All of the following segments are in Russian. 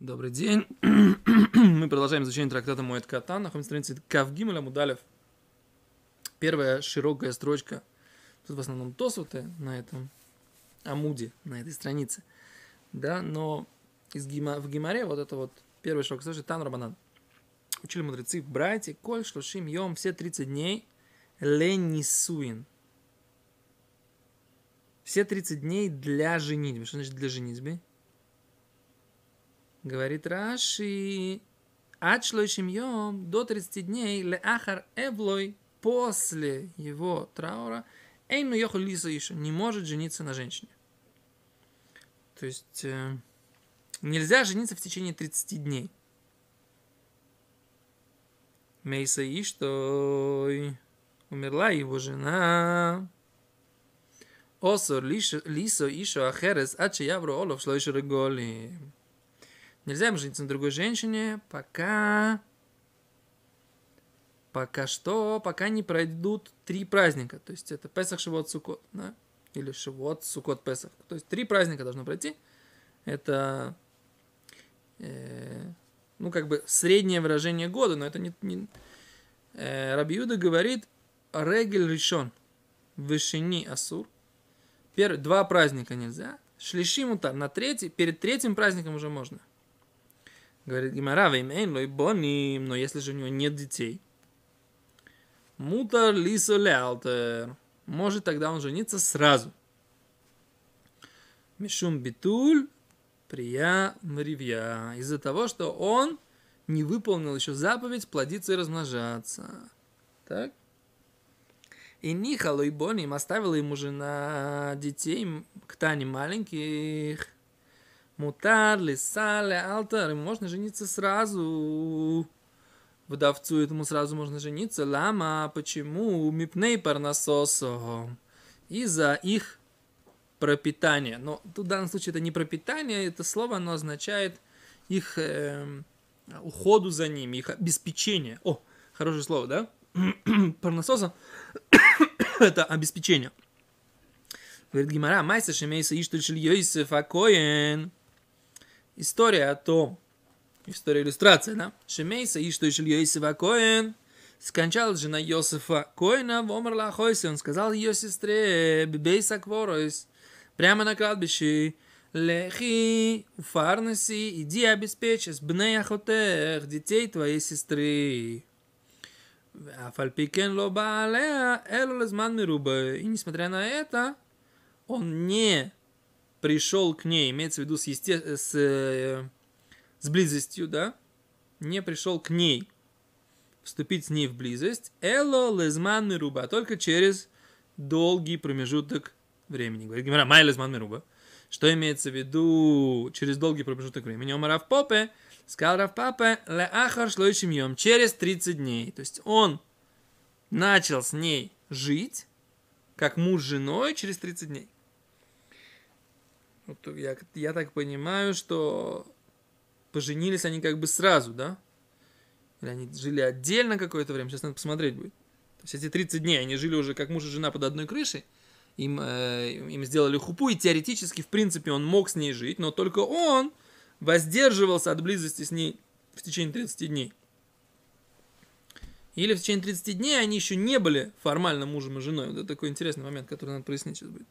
Добрый день. Мы продолжаем изучение трактата Моэт Катан. Находимся на странице Кавгимеля Мудалев. Первая широкая строчка. Тут в основном тосуты на этом амуде, на этой странице. Да, но из гима, в Гимаре вот это вот первая широкая строчка Тан Рабанан. Учили мудрецы Брайте, Коль, Шлушим, Йом, все 30 дней Ленисуин. Все 30 дней для женитьбы. Что значит для женитьбы? Говорит Раши, от шлойшим йом до 30 дней леахар эвлой после его траура эйну йоху лиса еще не может жениться на женщине. То есть э, нельзя жениться в течение 30 дней. Мейса и что умерла его жена. Осор лисо ишо ахерес аче явро олов шлойши реголи. Нельзя им жениться на другой женщине, пока... Пока что, пока не пройдут три праздника. То есть это Песах, Шивот, Сукот, да? Или Шивот, Сукот, Песах. То есть три праздника должно пройти. Это, э, ну, как бы среднее выражение года, но это не... не э, Рабиуда говорит Регель решен. Вышини Асур. Первый, два праздника нельзя. Шлиши мутар. На третий, перед третьим праздником уже можно. Говорит Гимара, им лой боним, но если же у него нет детей, мутар лисо лялтер, может тогда он жениться сразу. Мишум битуль прия мривья. Из-за того, что он не выполнил еще заповедь плодиться и размножаться. Так? И Нихалу и Боним оставила ему жена детей, ктани маленьких – Мутар, лисале, алтар. Можно жениться сразу. Вдовцу этому сразу можно жениться. Лама, почему? Мипней парнасосо. Из-за их пропитания. Но тут в данном случае это не пропитание, это слово, оно означает их э, уходу за ними, их обеспечение. О, хорошее слово, да? Парнасоса это обеспечение. Говорит Гимара, майса шемейса иштуль шель йосеф акоен история о том, история иллюстрация, да? Шемейса и что еще Йосифа Коэн скончалась жена Йосифа Коэна, в Омарла Хойсе, он сказал ее сестре, Бибейса Кворойс, прямо на кладбище, Лехи, Фарнаси, иди обеспечь бней охотех, детей твоей сестры. Афальпикен лоба алея, элу лезман мируба. И несмотря на это, он не пришел к ней, имеется в виду с, есте... с, э, с близостью, да, не пришел к ней, вступить с ней в близость, эло лезман мируба, только через долгий промежуток времени. Говорит Гимара, май лезман мируба. Что имеется в виду через долгий промежуток времени? Омар Рав Попе, сказал Рав Папе, ле ахар шлойшим йом, через 30 дней. То есть он начал с ней жить, как муж с женой, через 30 дней. Вот я, я так понимаю, что поженились они как бы сразу, да? Или они жили отдельно какое-то время, сейчас надо посмотреть будет. То есть эти 30 дней они жили уже как муж и жена под одной крышей, им, э, им сделали хупу, и теоретически, в принципе, он мог с ней жить, но только он воздерживался от близости с ней в течение 30 дней. Или в течение 30 дней они еще не были формально мужем и женой. Вот это такой интересный момент, который надо прояснить сейчас будет.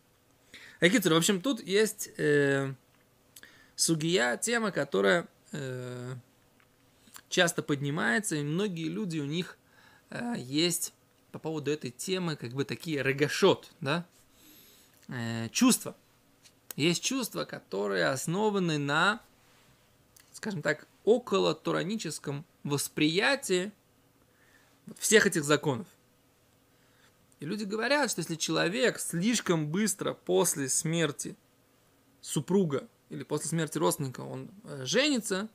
Акицер, в общем, тут есть э, сугия, тема, которая э, часто поднимается, и многие люди, у них э, есть по поводу этой темы как бы такие регашот, да, э, чувства. Есть чувства, которые основаны на, скажем так, около тураническом восприятии всех этих законов. И люди говорят, что если человек слишком быстро после смерти супруга или после смерти родственника он э, женится,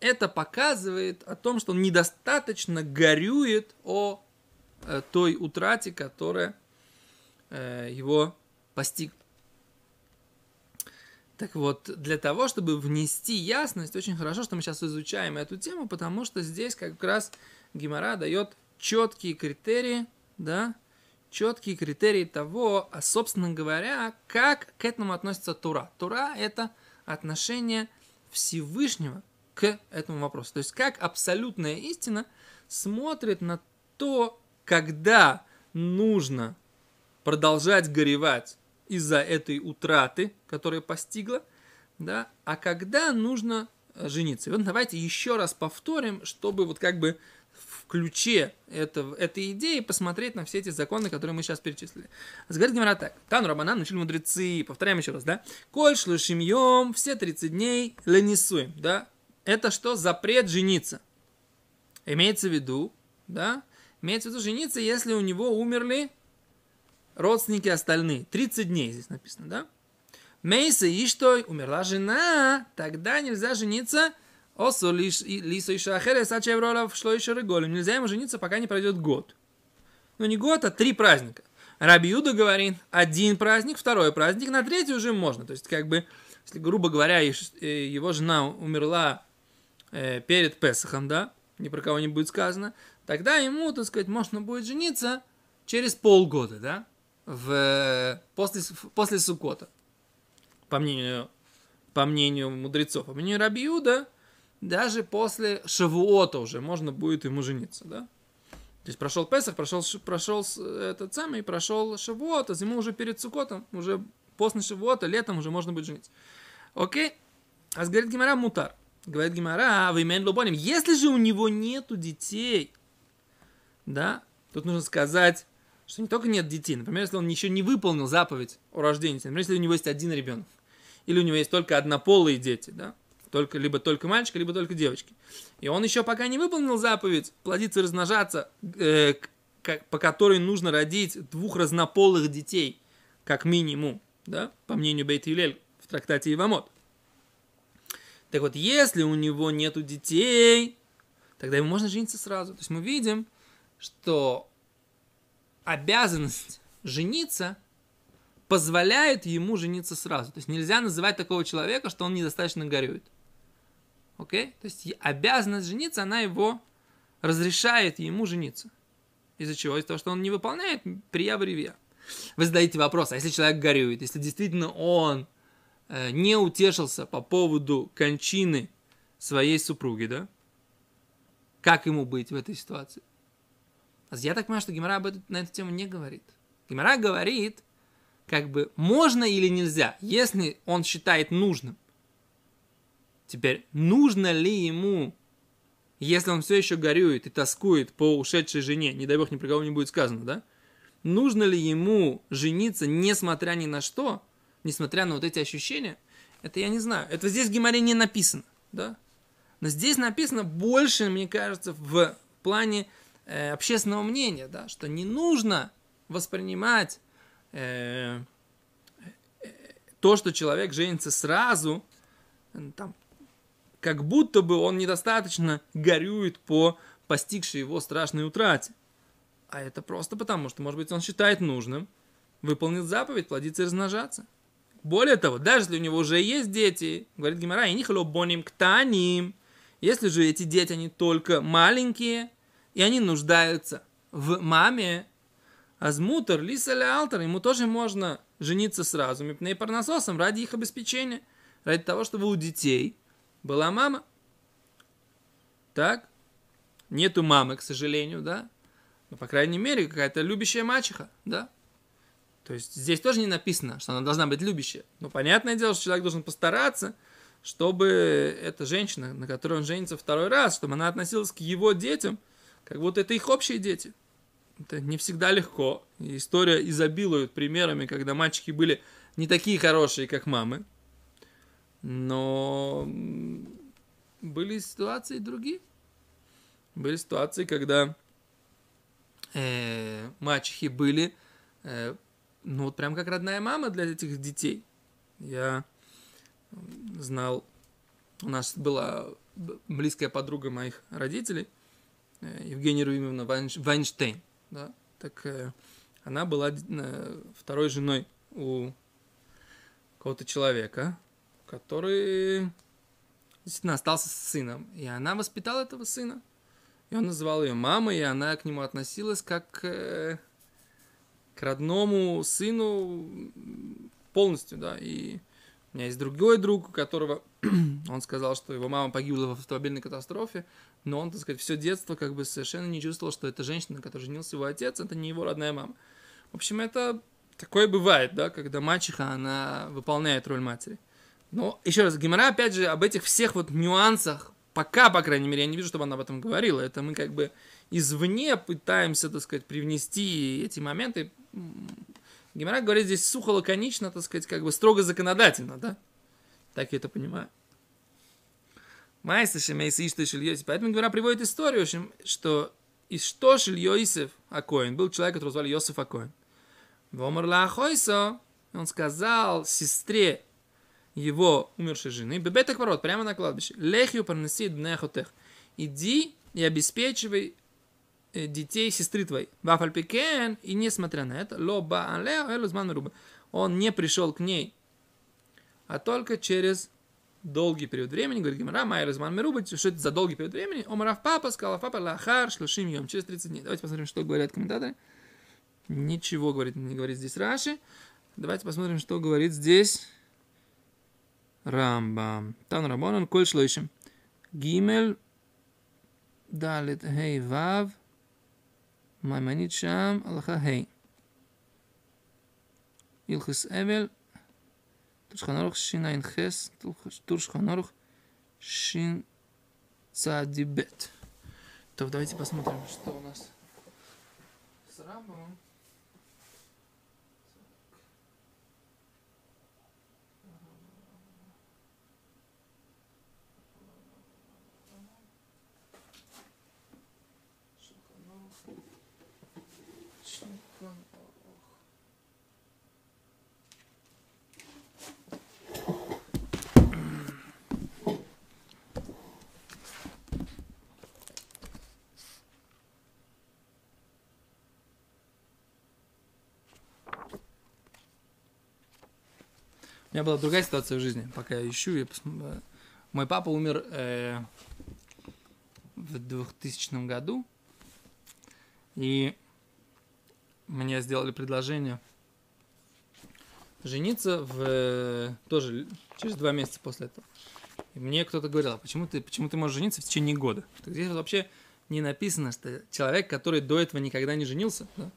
это показывает о том, что он недостаточно горюет о э, той утрате, которая э, его постиг. Так вот, для того, чтобы внести ясность, очень хорошо, что мы сейчас изучаем эту тему, потому что здесь как раз Гимара дает четкие критерии, да, четкие критерии того, а, собственно говоря, как к этому относится Тура. Тура – это отношение Всевышнего к этому вопросу. То есть как абсолютная истина смотрит на то, когда нужно продолжать горевать из-за этой утраты, которая постигла, да, а когда нужно э, жениться. И вот давайте еще раз повторим, чтобы вот как бы в ключе это, этой идеи посмотреть на все эти законы, которые мы сейчас перечислили. Говорит Гимара так. Тану Рабанан начали мудрецы. Повторяем еще раз, да? Коль шлушимьем, все 30 дней ленисуем, да? Это что? Запрет жениться. Имеется в виду, да? Имеется в виду жениться, если у него умерли родственники остальные. 30 дней здесь написано, да? Мейса и что? Умерла жена, тогда нельзя жениться. Осо лисо и шахерес, а чевролов шло еще реголем. Нельзя ему жениться, пока не пройдет год. Ну не год, а три праздника. Раби Юда говорит, один праздник, второй праздник, на третий уже можно. То есть, как бы, если, грубо говоря, э, его жена умерла э, перед Песохом, да, ни про кого не будет сказано, тогда ему, так сказать, можно будет жениться через полгода, да, в, после, после Сукота, по мнению, по мнению мудрецов. По мнению Раби Юда, даже после Шавуота уже можно будет ему жениться, да. То есть прошел Песах, прошел, прошел этот самый, прошел Шавуот, а зиму уже перед Сукотом, уже после Шавуота, летом уже можно будет жениться. Окей? А говорит Гимара Мутар. Говорит Гимара, а вы лубоним. Если же у него нету детей, да, тут нужно сказать, что не только нет детей, например, если он еще не выполнил заповедь о рождении, например, если у него есть один ребенок, или у него есть только однополые дети, да, только, либо только мальчика, либо только девочки. И он еще пока не выполнил заповедь плодиться и размножаться, э, как, по которой нужно родить двух разнополых детей, как минимум, да, по мнению Бейт Илель в трактате Ивамот. Так вот, если у него нету детей, тогда ему можно жениться сразу. То есть мы видим, что обязанность жениться позволяет ему жениться сразу. То есть нельзя называть такого человека, что он недостаточно горюет. Окей? То есть обязанность жениться, она его разрешает ему жениться. Из-за чего? Из-за того, что он не выполняет прия ревья. Вы задаете вопрос, а если человек горюет, если действительно он Э, не утешился по поводу кончины своей супруги, да? Как ему быть в этой ситуации? А я так понимаю, что Гимара об этом, на эту тему не говорит. Гимара говорит, как бы можно или нельзя, если он считает нужным. Теперь, нужно ли ему, если он все еще горюет и тоскует по ушедшей жене, не дай бог ни про кого не будет сказано, да? Нужно ли ему жениться, несмотря ни на что, несмотря на вот эти ощущения, это я не знаю. Это здесь в Гимаре не написано, да? Но здесь написано больше, мне кажется, в плане э, общественного мнения, да, что не нужно воспринимать э, э, то, что человек женится сразу, там, как будто бы он недостаточно горюет по постигшей его страшной утрате. А это просто потому, что, может быть, он считает нужным выполнить заповедь, плодиться и размножаться. Более того, даже если у него уже есть дети, говорит Гимара, и боним ктаним, если же эти дети, они только маленькие, и они нуждаются в маме, азмутер, лиса или алтер, ему тоже можно жениться сразу, мипней парнососом, ради их обеспечения, ради того, чтобы у детей была мама. Так? Нету мамы, к сожалению, да? Но, по крайней мере, какая-то любящая мачеха, да? То есть здесь тоже не написано, что она должна быть любящая. Но понятное дело, что человек должен постараться, чтобы эта женщина, на которой он женится второй раз, чтобы она относилась к его детям, как будто это их общие дети. Это не всегда легко. История изобилует примерами, когда мальчики были не такие хорошие, как мамы. Но были ситуации другие. Были ситуации, когда э, мачехи были э, ну вот прям как родная мама для этих детей. Я знал, у нас была близкая подруга моих родителей, э, Евгения Руимовна Вайнштейн, да, так э, она была э, второй женой у какого-то человека, который действительно остался с сыном. И она воспитала этого сына. И он называл ее мамой, и она к нему относилась как к родному сыну полностью, да, и у меня есть другой друг, у которого он сказал, что его мама погибла в автомобильной катастрофе, но он, так сказать, все детство как бы совершенно не чувствовал, что эта женщина, на которой женился его отец, это не его родная мама. В общем, это такое бывает, да, когда мачеха, она выполняет роль матери. Но, еще раз, Гимара, опять же, об этих всех вот нюансах, пока, по крайней мере, я не вижу, чтобы она об этом говорила. Это мы как бы извне пытаемся, так сказать, привнести эти моменты. Гимара говорит здесь сухо, лаконично, так сказать, как бы строго законодательно, да? Так я это понимаю. Майса Шемейса Ишта Шильёсиф. Поэтому Гимара приводит историю, что из что Шильёсиф Акоин был человек, которого звали Йосиф Акоин. Вомар Лахойсо, он сказал сестре его умершей жены, бебеток ворот, прямо на кладбище, лехью пронеси днехотех, иди и обеспечивай э, детей сестры твоей. Вафальпикен, и несмотря на это, лоба он не пришел к ней, а только через долгий период времени, говорит Гимара, Майя Разман Меруба, что это за долгий период времени? Омарав папа, сказал папа, лахар, шлушим йом, через 30 дней. Давайте посмотрим, что говорят комментаторы. Ничего говорит, не говорит здесь Раши. Давайте посмотрим, что говорит здесь Рамбам. Тан Рабонан, коль шлойшим. Гимель, далит, хей, вав, майманит шам, аллаха, хей. Илхис Эвель, Туршханорух, Шин Айн Хес, Туршханорух, Шин Цадибет. То давайте посмотрим, что у нас с Рамбамом. У меня была другая ситуация в жизни, пока я ищу. Я пос... Мой папа умер э, в 2000 году, и мне сделали предложение жениться в, э, тоже через два месяца после этого. И мне кто-то говорил, а почему ты, почему ты можешь жениться в течение года? Здесь вообще не написано, что человек, который до этого никогда не женился, да,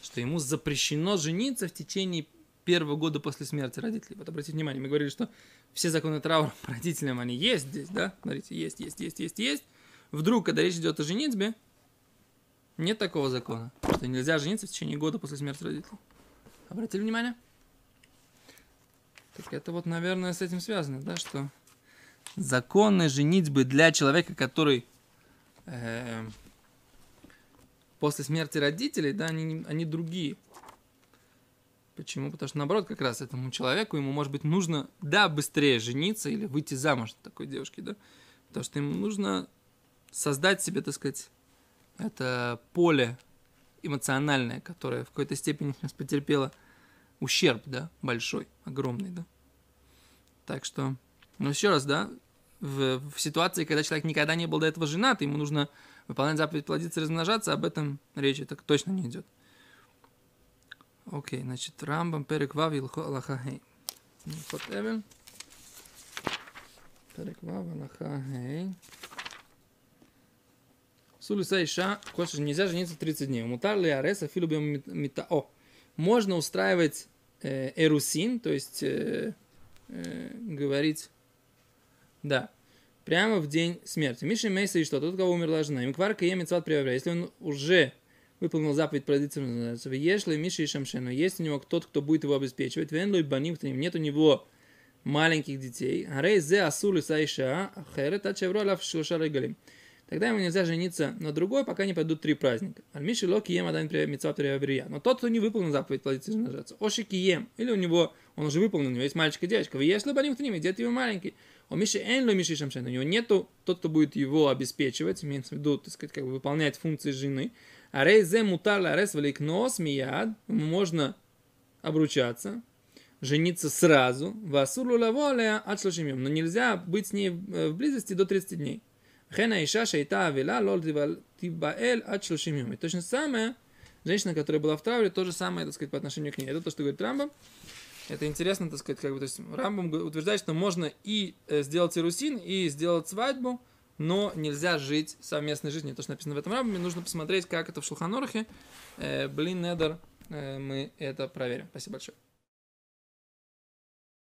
что ему запрещено жениться в течение первого года после смерти родителей. Вот обратите внимание, мы говорили, что все законы траура по родителям, они есть здесь, да? Смотрите, есть, есть, есть, есть, есть. Вдруг, когда речь идет о женитьбе, нет такого закона, что нельзя жениться в течение года после смерти родителей. Обратили внимание? Так это вот, наверное, с этим связано, да, что законы женитьбы для человека, который э, после смерти родителей, да, они, они другие. Почему? Потому что наоборот, как раз этому человеку, ему, может быть, нужно, да, быстрее жениться или выйти замуж такой девушки, да, потому что ему нужно создать себе, так сказать, это поле эмоциональное, которое в какой-то степени сейчас потерпело ущерб, да, большой, огромный, да. Так что, ну еще раз, да, в, в ситуации, когда человек никогда не был до этого женат, ему нужно выполнять заповедь плодиться и размножаться, об этом речи так точно не идет. Окей, значит, Рамбам Перек Вав Илхо Аллахахей. Хот Эвен. Перек Вав Аллахахей. Сулиса Иша, хочешь, нельзя жениться 30 дней. Мутар ли ареса филубим мита. О, можно устраивать э, эрусин, то есть э, э, говорить, да, прямо в день смерти. Миша Мейса и что? Тот, кого умерла жена. Им кварка ем Если он уже выполнил заповедь называется, если Миша и Шамшену, есть у него кто-то, кто будет его обеспечивать, венлой баним, нет у него маленьких детей, арей зе асулы сайша, ахерет, а чевро лав галим. Тогда ему нельзя жениться на другой, пока не пойдут три праздника. Альмиши локи ем адан митцва Но тот, кто не выполнил заповедь плодиться жениться, ошики ем, или у него, он уже выполнил, у него есть мальчик и девочка, вы если к ним, дети его маленький. У Миши эн Миши Шамшен, у него нету тот, кто будет его обеспечивать, имеется в виду, так сказать, как бы выполнять функции жены. Арей зе мутар арес нос мияд. Можно обручаться, жениться сразу. Васурлу лаволея от Но нельзя быть с ней в близости до 30 дней. Хена иша шейта авила лол тибаэль от шлушим То же самое, женщина, которая была в травле, то же самое, так сказать, по отношению к ней. Это то, что говорит Рамба, Это интересно, так сказать, как бы, то есть Рамбам утверждает, что можно и э, сделать ирусин, и сделать свадьбу, но нельзя жить совместной жизнью. То, что написано в этом Рамбаме, нужно посмотреть, как это в Шулханорахе. Э, блин, Недер, э, мы это проверим. Спасибо большое.